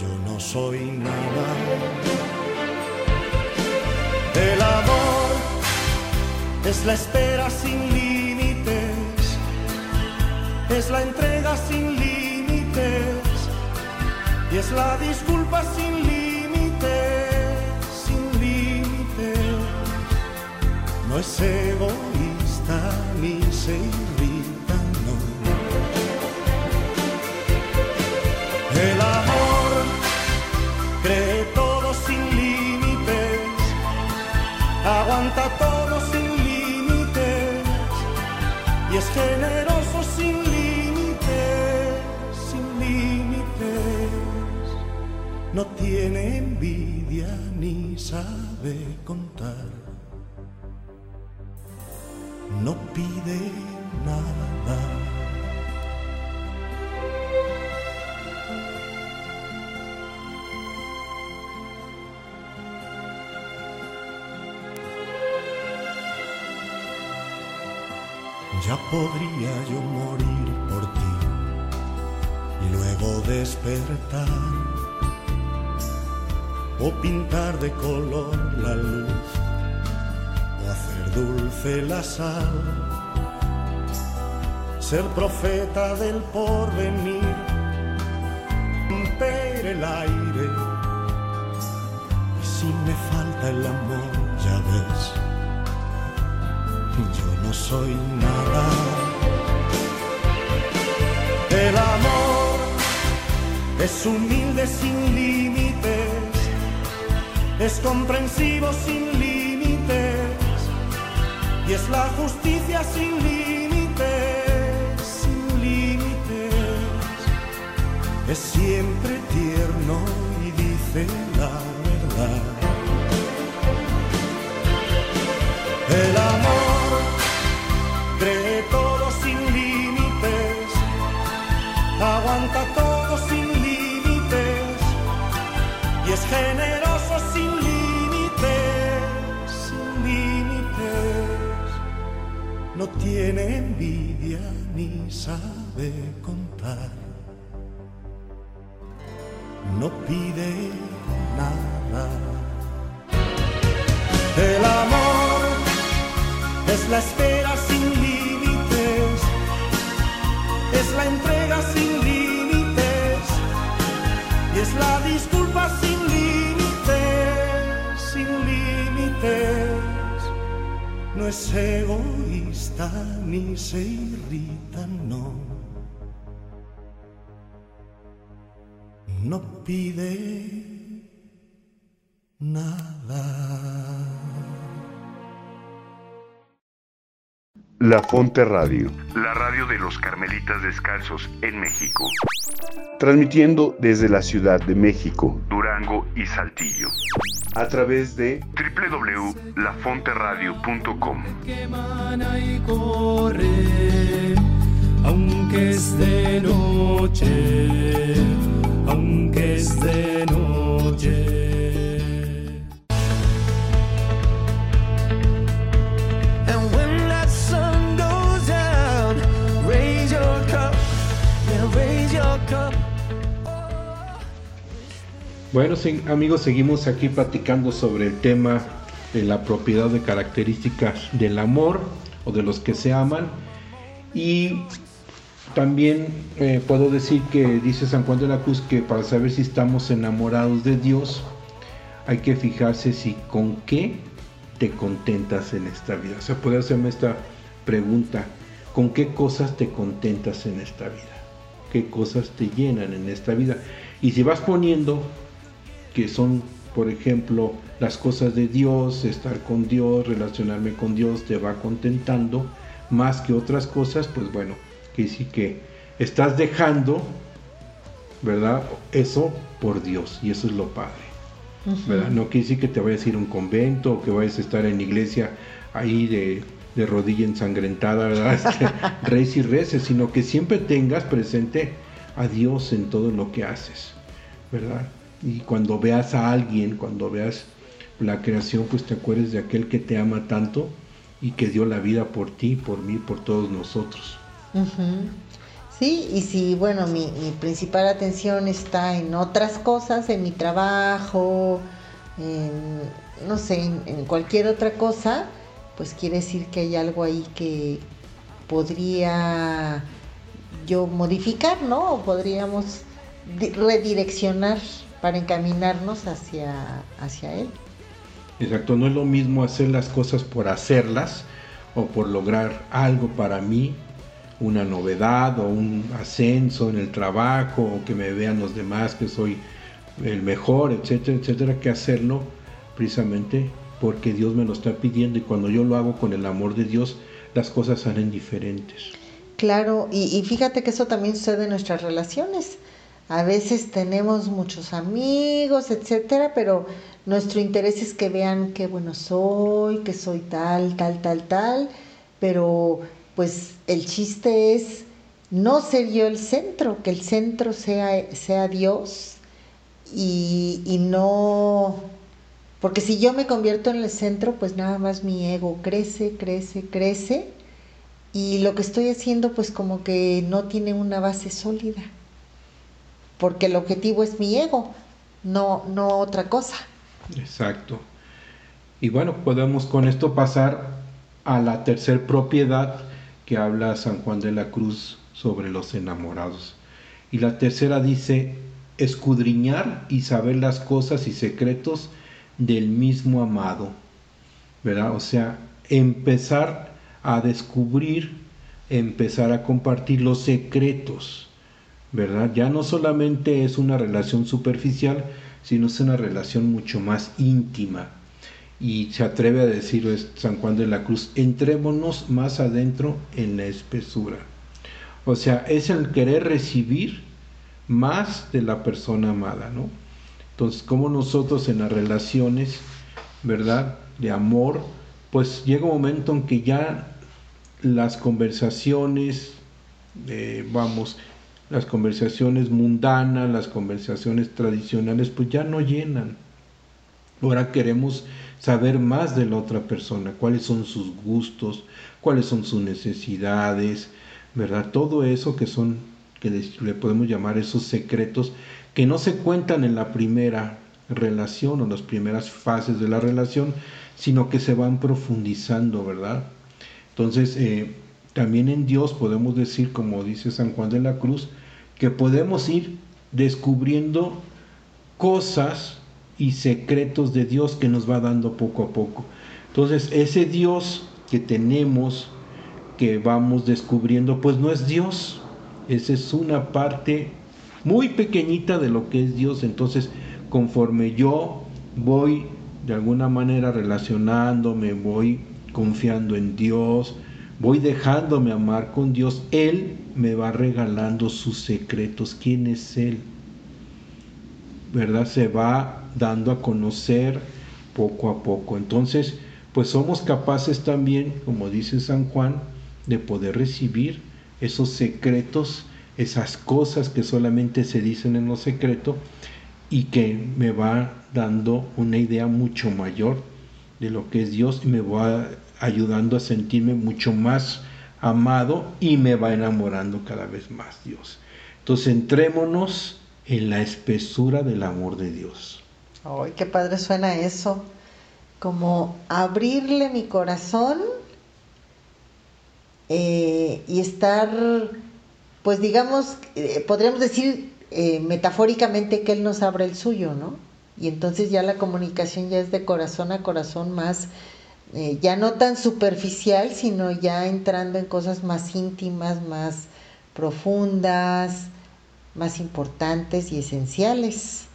yo no soy nada. Es la espera sin límites, es la entrega sin límites y es la disculpa sin límites, sin límites. No es egoísta ni se irrita, no. El amor cree todo sin límites, aguanta todo No tiene envidia ni sabe contar. No pide nada. Ya podría yo morir por ti y luego despertar o pintar de color la luz o hacer dulce la sal, ser profeta del porvenir, romper el aire y si me falta el amor ya ves yo no soy nada. El amor es humilde sin límites, es comprensivo sin límites y es la justicia sin límites, sin límites. Es siempre tierno y dice la verdad. El amor cree todo sin límites, aguanta todo sin límites y es generoso tiene envidia ni sabe contar, no pide nada. El amor es la espera sin límites, es la entrega sin límites y es la disculpa sin límites, sin límites. No es ni se irrita, no. No pide nada. La Fonte Radio, la radio de los Carmelitas Descalzos en México. Transmitiendo desde la Ciudad de México, Durango y Saltillo. A través de www.lafonteradio.com. que emana y corre, aunque es de noche, aunque es de noche. Bueno, amigos, seguimos aquí platicando sobre el tema de la propiedad de características del amor o de los que se aman. Y también eh, puedo decir que dice San Juan de la Cruz que para saber si estamos enamorados de Dios hay que fijarse si con qué te contentas en esta vida. O sea, puede hacerme esta pregunta, ¿con qué cosas te contentas en esta vida? ¿Qué cosas te llenan en esta vida? Y si vas poniendo que son, por ejemplo, las cosas de Dios, estar con Dios, relacionarme con Dios, te va contentando más que otras cosas, pues bueno, que sí que estás dejando ¿verdad? Eso por Dios, y eso es lo padre. ¿verdad? No quiere decir que te vayas a ir a un convento o que vayas a estar en iglesia ahí de, de rodilla ensangrentada, ¿verdad? <laughs> Este, y reces, sino que siempre tengas presente a Dios en todo lo que haces, ¿verdad? Y cuando veas a alguien, cuando veas la creación, pues te acuerdes de aquel que te ama tanto y que dio la vida por ti, por mí, por todos nosotros. Sí, y si, bueno, mi, principal atención está en otras cosas, en mi trabajo, en, no sé, en, en cualquier otra cosa, pues quiere decir que hay algo ahí que podría yo modificar, ¿no? O podríamos di- redireccionar para encaminarnos hacia, hacia él. Exacto, no es lo mismo hacer las cosas por hacerlas o por lograr algo para mí, una novedad o un ascenso en el trabajo o que me vean los demás que soy el mejor, etcétera, etcétera, que hacerlo precisamente porque Dios me lo está pidiendo y cuando yo lo hago con el amor de Dios, las cosas salen diferentes. Claro, y, y fíjate que eso también sucede en nuestras relaciones. A veces tenemos muchos amigos, etcétera, pero nuestro interés es que vean qué bueno soy, que soy tal, tal, tal, tal, pero pues el chiste es no ser yo el centro, que el centro sea, sea Dios y, y no, porque si yo me convierto en el centro, pues nada más mi ego crece, crece, crece y lo que estoy haciendo pues como que no tiene una base sólida, porque el objetivo es mi ego, no, no otra cosa. Exacto. Y bueno, podemos con esto pasar a la tercer propiedad que habla San Juan de la Cruz sobre los enamorados. Y la tercera dice, escudriñar y saber las cosas y secretos del mismo amado. ¿Verdad? O sea, empezar a descubrir, empezar a compartir los secretos. ¿Verdad? Ya no solamente es una relación superficial, sino es una relación mucho más íntima. Y se atreve a decir San Juan de la Cruz, entrémonos más adentro en la espesura. O sea, es el querer recibir más de la persona amada, ¿no? Entonces, como nosotros en las relaciones, ¿verdad? De amor, pues llega un momento en que ya las conversaciones, eh, vamos, las conversaciones mundanas, las conversaciones tradicionales, pues ya no llenan. Ahora queremos saber más de la otra persona, cuáles son sus gustos, cuáles son sus necesidades, ¿verdad? Todo eso que son, que le podemos llamar esos secretos que no se cuentan en la primera relación o las primeras fases de la relación, sino que se van profundizando, ¿verdad? Entonces, eh, también en Dios podemos decir, como dice San Juan de la Cruz, que podemos ir descubriendo cosas y secretos de Dios que nos va dando poco a poco. Entonces, ese Dios que tenemos, que vamos descubriendo, pues no es Dios. Esa es una parte muy pequeñita de lo que es Dios. Entonces, conforme yo voy de alguna manera relacionándome, voy confiando en Dios, voy dejándome amar con Dios, Él me va regalando sus secretos. ¿Quién es Él? ¿Verdad? Se va dando a conocer poco a poco. Entonces, pues somos capaces también, como dice San Juan, de poder recibir esos secretos, esas cosas que solamente se dicen en lo secreto y que me va dando una idea mucho mayor de lo que es Dios y me va ayudando a sentirme mucho más amado y me va enamorando cada vez más Dios. Entonces entrémonos en la espesura del amor de Dios. Ay, qué padre suena eso. Como abrirle mi corazón eh, y estar, pues digamos, eh, podríamos decir eh, metafóricamente que Él nos abre el suyo, ¿no? Y entonces ya la comunicación ya es de corazón a corazón más, eh, ya no tan superficial, sino ya entrando en cosas más íntimas, más profundas, más importantes y esenciales.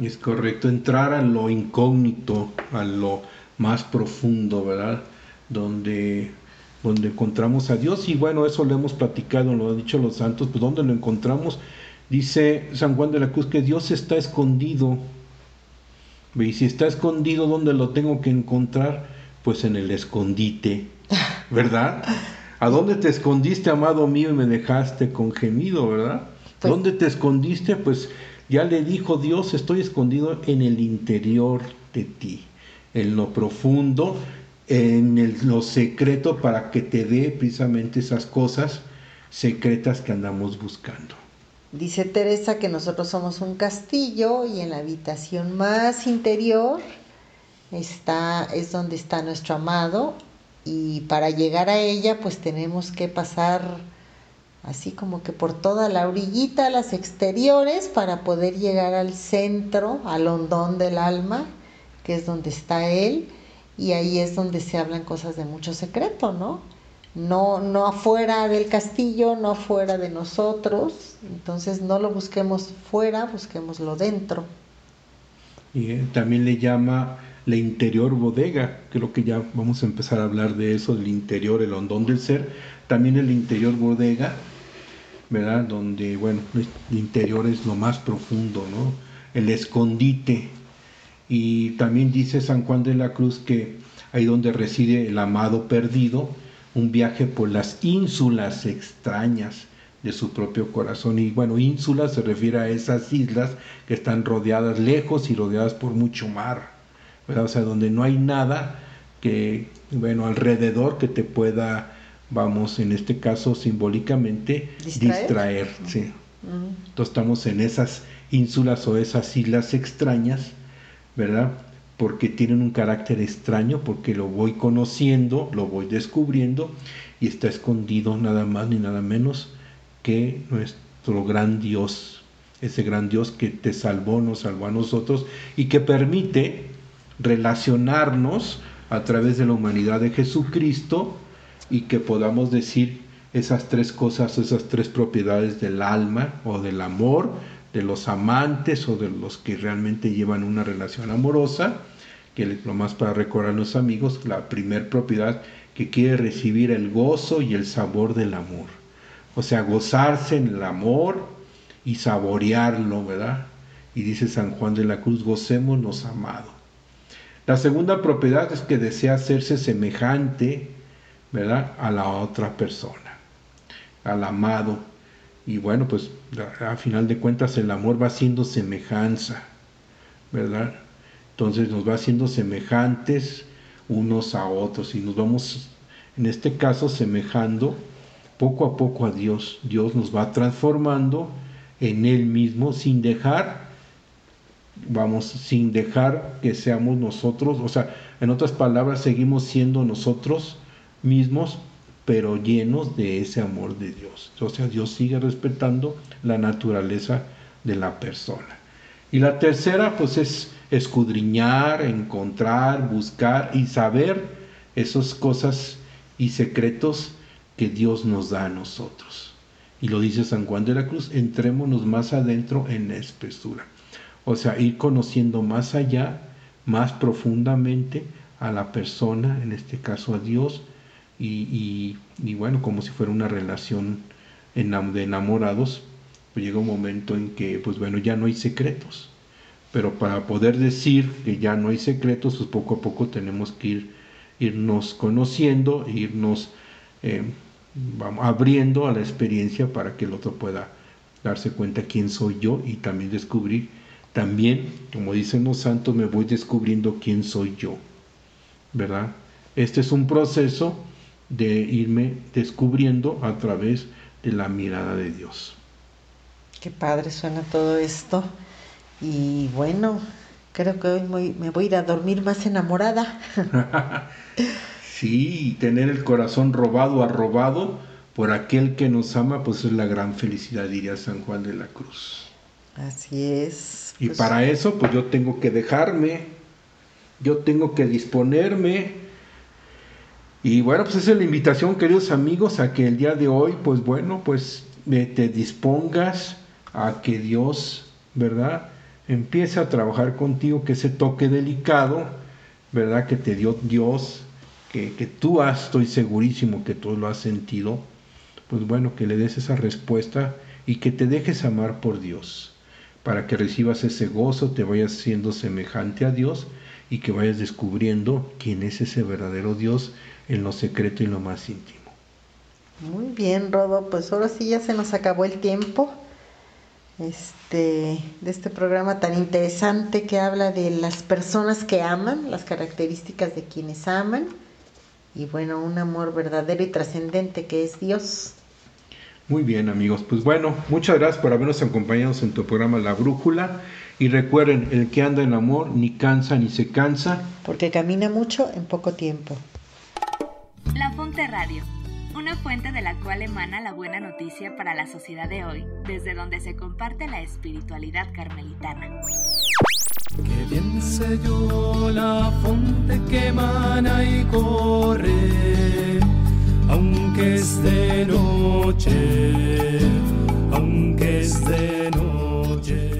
Es correcto, entrar a lo incógnito, a lo más profundo, ¿verdad? Donde, donde encontramos a Dios y bueno, eso lo hemos platicado, lo han dicho los santos, pues ¿dónde lo encontramos? Dice San Juan de la Cruz que Dios está escondido. Y si está escondido, ¿dónde lo tengo que encontrar? Pues en el escondite, <laughs> ¿verdad? ¿A dónde te escondiste, amado mío, y me dejaste con gemido, verdad? Pues- ¿Dónde te escondiste? Pues ya le dijo Dios, estoy escondido en el interior de ti, en lo profundo, en el- lo secreto, para que te dé precisamente esas cosas secretas que andamos buscando. Dice Teresa que nosotros somos un castillo y en la habitación más interior está es donde está nuestro amado y para llegar a ella pues tenemos que pasar así como que por toda la orillita, las exteriores para poder llegar al centro, al hondón del alma, que es donde está él y ahí es donde se hablan cosas de mucho secreto, ¿no? No, no afuera del castillo, no afuera de nosotros. Entonces no lo busquemos fuera, busquémoslo dentro. Y eh, también le llama la interior bodega, creo que ya vamos a empezar a hablar de eso, del interior, el hondón del ser, también el interior bodega, ¿verdad? Donde, bueno, el interior es lo más profundo, ¿no? El escondite. Y también dice San Juan de la Cruz que ahí donde reside el amado perdido, un viaje por las ínsulas extrañas de su propio corazón. Y bueno, ínsulas se refiere a esas islas que están rodeadas lejos y rodeadas por mucho mar, ¿verdad? O sea, donde no hay nada que, bueno, alrededor que te pueda, vamos, en este caso simbólicamente, Distraer. distraer. sí. Entonces estamos en esas ínsulas o esas islas extrañas, ¿verdad? Porque tienen un carácter extraño, porque lo voy conociendo, lo voy descubriendo y está escondido nada más ni nada menos que nuestro gran Dios, ese gran Dios que te salvó, nos salvó a nosotros y que permite relacionarnos a través de la humanidad de Jesucristo y que podamos decir esas tres cosas, esas tres propiedades del alma o del amor, de los amantes o de los que realmente llevan una relación amorosa, que lo más para recordar a los amigos, la primer propiedad que quiere recibir el gozo y el sabor del amor. O sea, gozarse en el amor y saborearlo, ¿verdad? Y dice San Juan de la Cruz, gocémonos amado. La segunda propiedad es que desea hacerse semejante, ¿verdad? A la otra persona, al amado. Y bueno, pues a, final de cuentas el amor va siendo semejanza, ¿verdad? Entonces nos va haciendo semejantes unos a otros y nos vamos, en este caso, semejando poco a poco a Dios. Dios nos va transformando en Él mismo sin dejar, vamos, sin dejar que seamos nosotros, o sea, en otras palabras, seguimos siendo nosotros mismos, pero llenos de ese amor de Dios. O sea, Dios sigue respetando la naturaleza de la persona. Y la tercera, pues es escudriñar, encontrar, buscar y saber esas cosas y secretos que Dios nos da a nosotros. Y lo dice San Juan de la Cruz, entrémonos más adentro en la espesura. O sea, ir conociendo más allá, más profundamente a la persona, en este caso a Dios, y, y- bueno, como si fuera una relación de enamorados, pues llega un momento en que, pues bueno, ya no hay secretos. Pero para poder decir que ya no hay secretos, pues poco a poco tenemos que ir, irnos conociendo, irnos eh, vamos, abriendo a la experiencia para que el otro pueda darse cuenta quién soy yo y también descubrir, también, como dicen los santos, me voy descubriendo quién soy yo, ¿verdad? Este es un proceso de irme descubriendo a través de la mirada de Dios. Qué padre suena todo esto. Y bueno, creo que hoy muy- me voy a ir a dormir más enamorada. <laughs> Sí, tener el corazón robado, arrobado por aquel que nos ama, pues es la gran felicidad, diría San Juan de la Cruz. Así es. Y Pues, para eso, pues yo tengo que dejarme, yo tengo que disponerme. Y bueno, pues esa es la invitación, queridos amigos, a que el día de hoy, pues bueno, pues eh, te dispongas a que Dios, ¿verdad? Empiece a trabajar contigo, que ese toque delicado, ¿verdad? Que te dio Dios, que, que tú has, estoy segurísimo que tú lo has sentido, pues bueno, que le des esa respuesta y que te dejes amar por Dios, para que recibas ese gozo, te vayas siendo semejante a Dios y que vayas descubriendo quién es ese verdadero Dios en lo secreto y lo más íntimo. Muy bien, Rodo, pues ahora sí ya se nos acabó el tiempo este, de este programa tan interesante que habla de las personas que aman, las características de quienes aman y bueno, un amor verdadero y trascendente que es Dios. Muy bien amigos, pues bueno, muchas gracias por habernos acompañado en tu programa La Brújula y recuerden, el que anda en amor ni cansa ni se cansa. Porque camina mucho en poco tiempo. La Fonte Radio, una fuente de la cual emana la buena noticia para la sociedad de hoy, desde donde se comparte la espiritualidad carmelitana. Que bien sé yo la fonte que emana y corre, aunque es de noche, aunque es de noche.